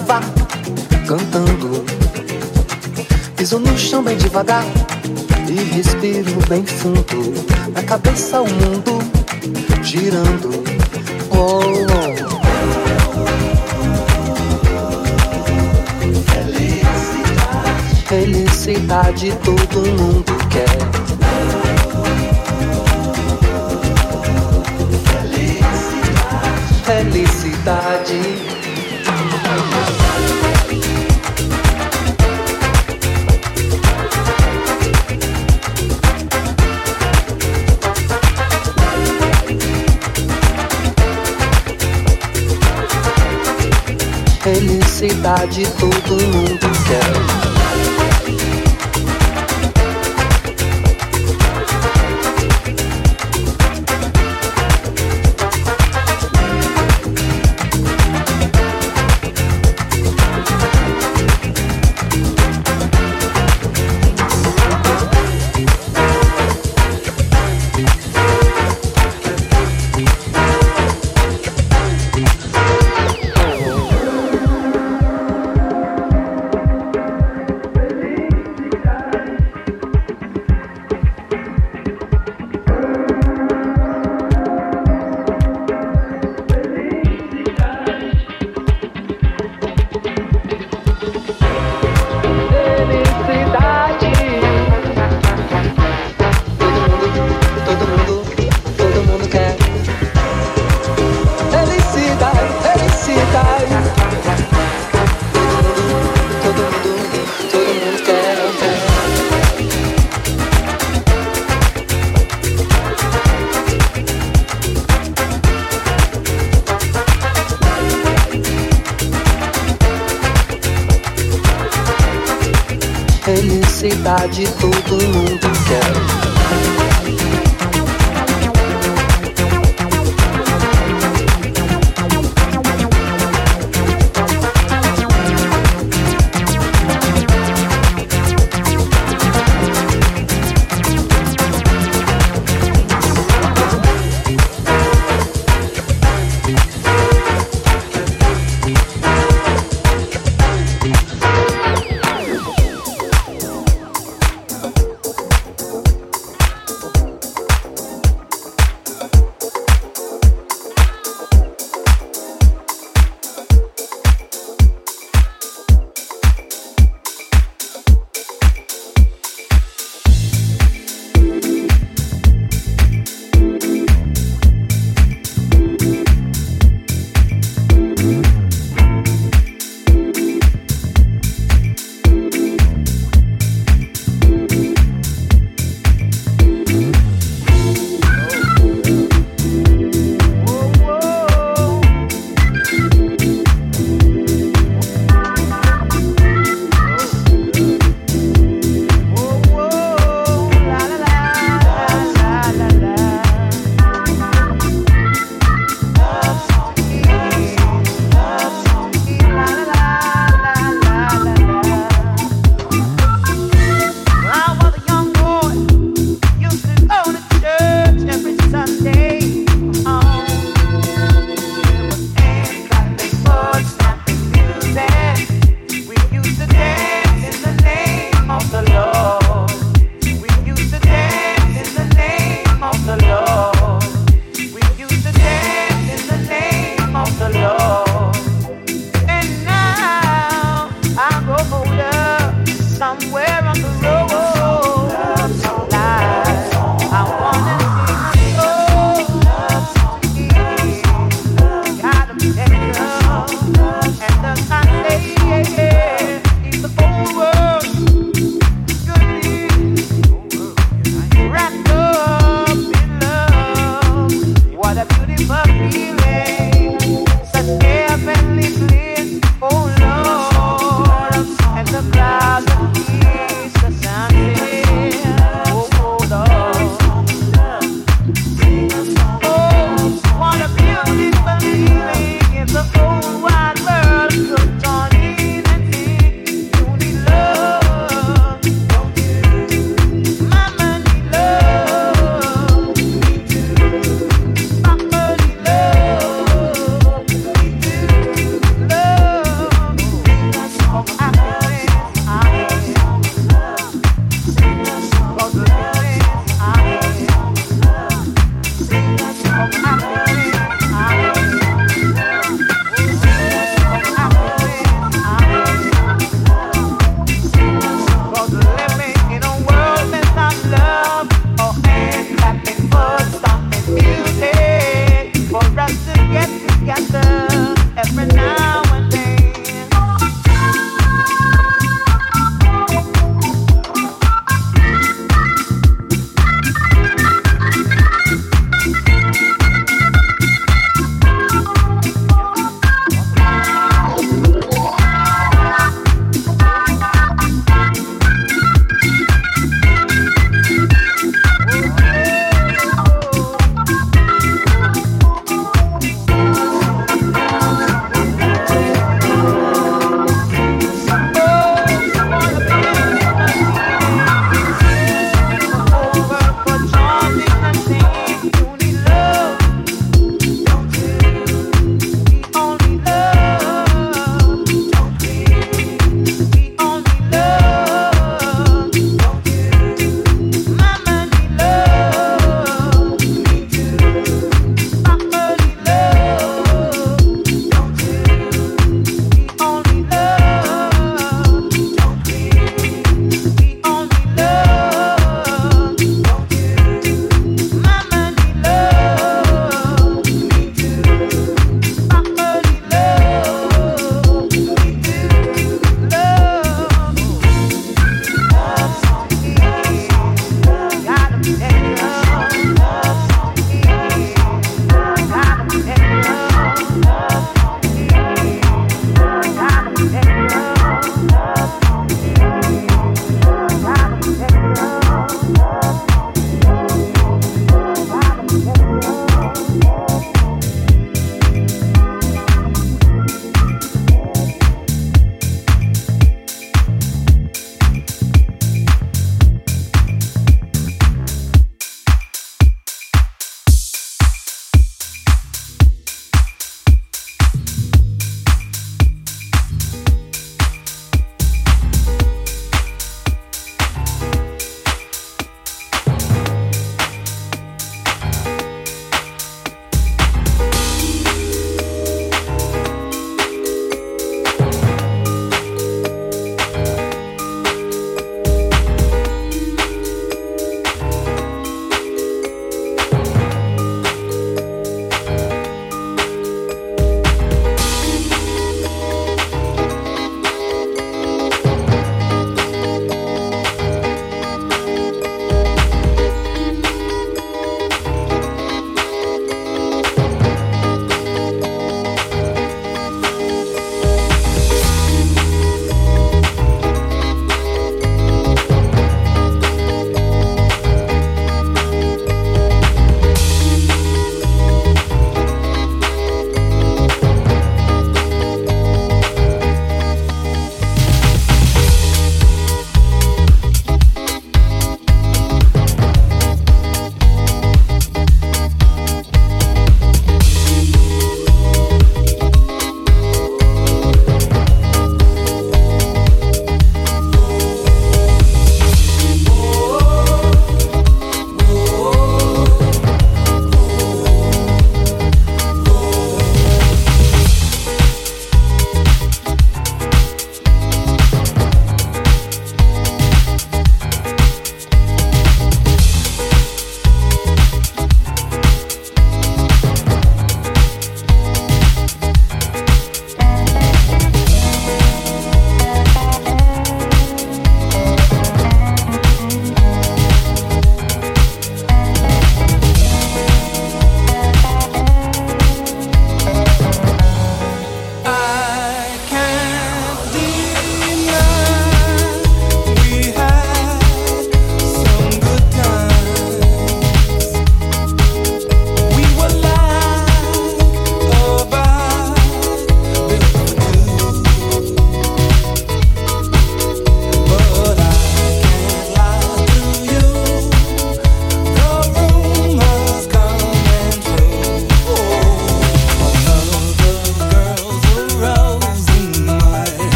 levar, cantando. Piso no chão bem devagar e respiro bem fundo. Na cabeça o mundo girando. Oh, oh. Felicidade todo mundo quer. Felicidade todo mundo quer. Felicidade todo mundo quer.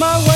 my way.